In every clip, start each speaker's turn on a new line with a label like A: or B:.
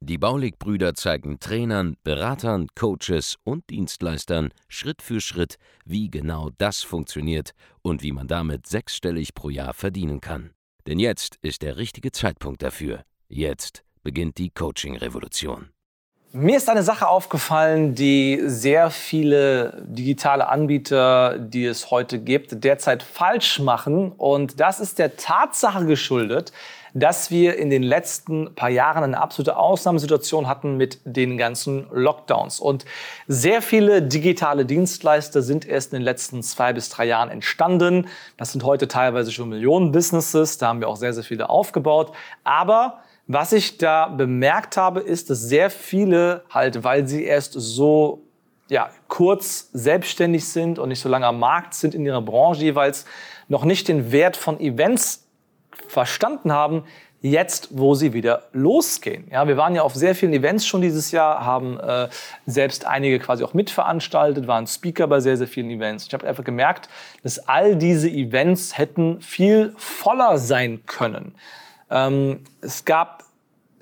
A: Die Baulig-Brüder zeigen Trainern, Beratern, Coaches und Dienstleistern Schritt für Schritt, wie genau das funktioniert und wie man damit sechsstellig pro Jahr verdienen kann. Denn jetzt ist der richtige Zeitpunkt dafür. Jetzt beginnt die Coaching-Revolution.
B: Mir ist eine Sache aufgefallen, die sehr viele digitale Anbieter, die es heute gibt, derzeit falsch machen. Und das ist der Tatsache geschuldet, dass wir in den letzten paar Jahren eine absolute Ausnahmesituation hatten mit den ganzen Lockdowns. Und sehr viele digitale Dienstleister sind erst in den letzten zwei bis drei Jahren entstanden. Das sind heute teilweise schon Millionen Businesses. Da haben wir auch sehr, sehr viele aufgebaut. Aber was ich da bemerkt habe, ist, dass sehr viele halt, weil sie erst so ja, kurz selbstständig sind und nicht so lange am Markt sind in ihrer Branche jeweils, noch nicht den Wert von Events verstanden haben, jetzt, wo sie wieder losgehen. Ja, wir waren ja auf sehr vielen Events schon dieses Jahr, haben äh, selbst einige quasi auch mitveranstaltet, waren Speaker bei sehr, sehr vielen Events. Ich habe einfach gemerkt, dass all diese Events hätten viel voller sein können. Ähm, es gab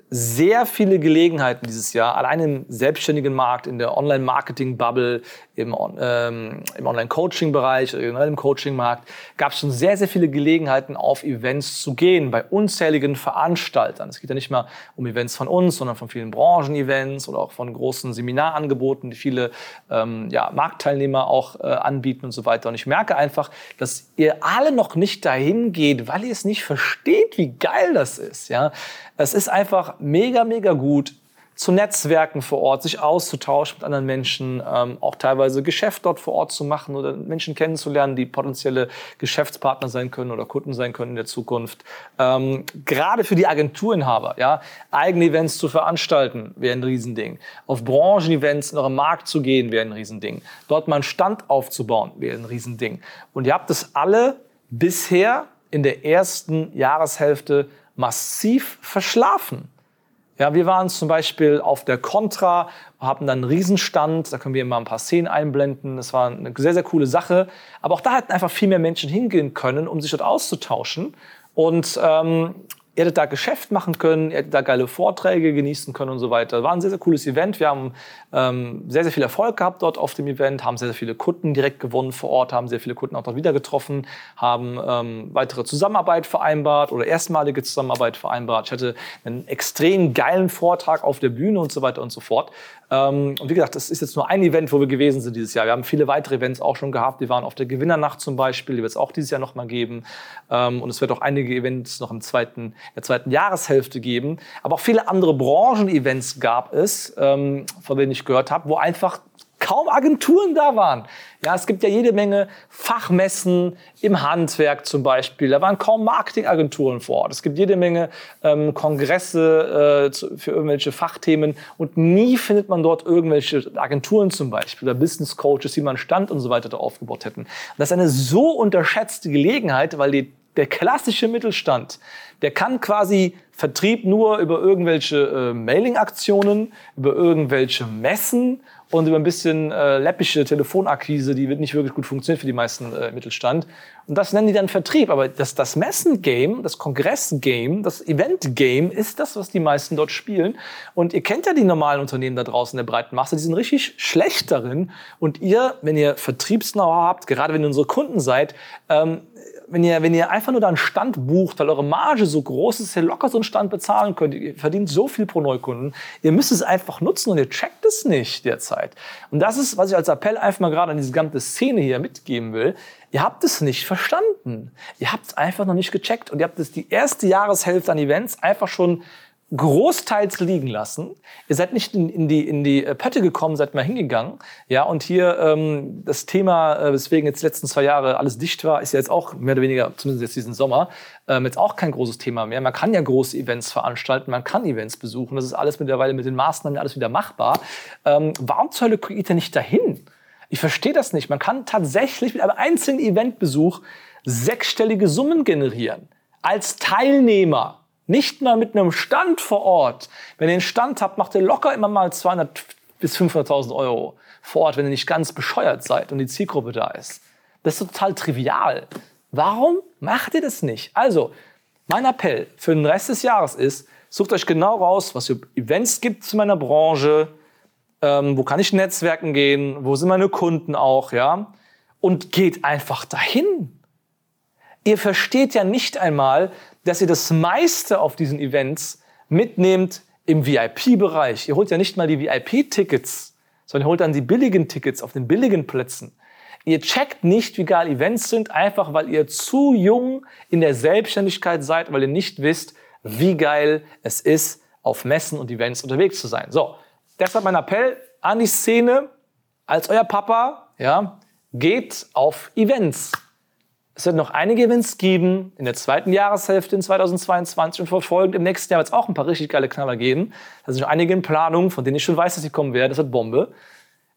B: sehr viele Gelegenheiten dieses Jahr, allein im selbstständigen Markt, in der Online-Marketing-Bubble, im, ähm, im Online-Coaching-Bereich, generell im Coaching-Markt, gab es schon sehr, sehr viele Gelegenheiten, auf Events zu gehen, bei unzähligen Veranstaltern. Es geht ja nicht mal um Events von uns, sondern von vielen Branchen-Events oder auch von großen Seminarangeboten, die viele ähm, ja, Marktteilnehmer auch äh, anbieten und so weiter. Und ich merke einfach, dass ihr alle noch nicht dahin geht, weil ihr es nicht versteht, wie geil das ist. Ja? Es ist einfach mega, mega gut, zu Netzwerken vor Ort, sich auszutauschen mit anderen Menschen, ähm, auch teilweise Geschäft dort vor Ort zu machen oder Menschen kennenzulernen, die potenzielle Geschäftspartner sein können oder Kunden sein können in der Zukunft. Ähm, gerade für die Agenturinhaber, ja, eigene Events zu veranstalten, wäre ein Riesending. Auf Branchenevents in eurem Markt zu gehen, wäre ein Riesending. Dort mal einen Stand aufzubauen, wäre ein Riesending. Und ihr habt es alle bisher in der ersten Jahreshälfte massiv verschlafen. Ja, wir waren zum Beispiel auf der Contra, haben dann einen Riesenstand, da können wir immer ein paar Szenen einblenden. Das war eine sehr, sehr coole Sache. Aber auch da hätten einfach viel mehr Menschen hingehen können, um sich dort auszutauschen. Und ähm, ihr hättet da Geschäft machen können, ihr hättet da geile Vorträge genießen können und so weiter. War ein sehr, sehr cooles Event. Wir haben ähm, sehr, sehr viel Erfolg gehabt dort auf dem Event, haben sehr, sehr viele Kunden direkt gewonnen vor Ort, haben sehr viele Kunden auch dort wieder getroffen, haben ähm, weitere Zusammenarbeit vereinbart oder erstmalige Zusammenarbeit vereinbart. Ich hatte einen extrem geilen Vortrag auf der Bühne und so weiter und so fort. Ähm, und wie gesagt, das ist jetzt nur ein Event, wo wir gewesen sind dieses Jahr. Wir haben viele weitere Events auch schon gehabt. Wir waren auf der Gewinnernacht zum Beispiel, die wird es auch dieses Jahr nochmal geben. Ähm, und es wird auch einige Events noch im zweiten, in der zweiten Jahreshälfte geben. Aber auch viele andere Branchen-Events gab es, ähm, von denen ich gehört habe, wo einfach kaum Agenturen da waren. Ja, es gibt ja jede Menge Fachmessen im Handwerk zum Beispiel. Da waren kaum Marketingagenturen vor Ort. Es gibt jede Menge ähm, Kongresse äh, zu, für irgendwelche Fachthemen und nie findet man dort irgendwelche Agenturen zum Beispiel oder Business Coaches, die man Stand und so weiter da aufgebaut hätten. Das ist eine so unterschätzte Gelegenheit, weil die, der klassische Mittelstand, der kann quasi Vertrieb nur über irgendwelche äh, Mailing-Aktionen, über irgendwelche Messen und über ein bisschen äh, läppische Telefonakquise, die wird nicht wirklich gut funktionieren für die meisten äh, Mittelstand. Und das nennen die dann Vertrieb. Aber das, das Messen-Game, das Kongress-Game, das Event-Game ist das, was die meisten dort spielen. Und ihr kennt ja die normalen Unternehmen da draußen in der breiten Masse, die sind richtig schlecht darin. Und ihr, wenn ihr Vertriebs-Know-how habt, gerade wenn ihr unsere Kunden seid, ähm, wenn ihr, wenn ihr einfach nur da einen Stand bucht, weil eure Marge so groß ist, ihr locker so einen Stand bezahlen könnt, ihr verdient so viel pro Neukunden, ihr müsst es einfach nutzen und ihr checkt es nicht derzeit. Und das ist, was ich als Appell einfach mal gerade an diese ganze Szene hier mitgeben will. Ihr habt es nicht verstanden. Ihr habt es einfach noch nicht gecheckt und ihr habt es die erste Jahreshälfte an Events einfach schon großteils liegen lassen. Ihr seid nicht in, in, die, in die äh, Pötte gekommen, seid mal hingegangen. Ja, und hier ähm, das Thema, äh, weswegen jetzt die letzten zwei Jahre alles dicht war, ist ja jetzt auch mehr oder weniger, zumindest jetzt diesen Sommer, ähm, jetzt auch kein großes Thema mehr. Man kann ja große Events veranstalten, man kann Events besuchen. Das ist alles mittlerweile mit den Maßnahmen alles wieder machbar. Ähm, warum zur Hölle geht ihr nicht dahin? Ich verstehe das nicht. Man kann tatsächlich mit einem einzigen Eventbesuch sechsstellige Summen generieren. Als Teilnehmer. Nicht mal mit einem Stand vor Ort. Wenn ihr einen Stand habt, macht ihr locker immer mal 200 bis 500.000 Euro vor Ort, wenn ihr nicht ganz bescheuert seid und die Zielgruppe da ist. Das ist total trivial. Warum macht ihr das nicht? Also, mein Appell für den Rest des Jahres ist, sucht euch genau raus, was für Events gibt zu meiner Branche, ähm, wo kann ich Netzwerken gehen, wo sind meine Kunden auch, ja, und geht einfach dahin. Ihr versteht ja nicht einmal, dass ihr das meiste auf diesen Events mitnehmt im VIP-Bereich. Ihr holt ja nicht mal die VIP-Tickets, sondern ihr holt dann die billigen Tickets auf den billigen Plätzen. Ihr checkt nicht, wie geil Events sind, einfach weil ihr zu jung in der Selbstständigkeit seid, weil ihr nicht wisst, wie geil es ist, auf Messen und Events unterwegs zu sein. So, deshalb mein Appell an die Szene, als euer Papa, ja, geht auf Events. Es wird noch einige Events geben in der zweiten Jahreshälfte in 2022 und verfolgend im nächsten Jahr wird es auch ein paar richtig geile Knaller geben. Da sind noch einige in Planung, von denen ich schon weiß, dass sie kommen werden. Das wird Bombe.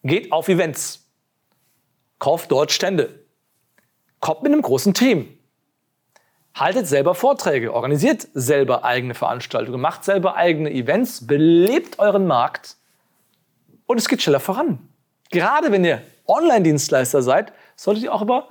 B: Geht auf Events. Kauft dort Stände. Kommt mit einem großen Team. Haltet selber Vorträge, organisiert selber eigene Veranstaltungen, macht selber eigene Events, belebt euren Markt und es geht schneller voran. Gerade wenn ihr Online-Dienstleister seid, solltet ihr auch über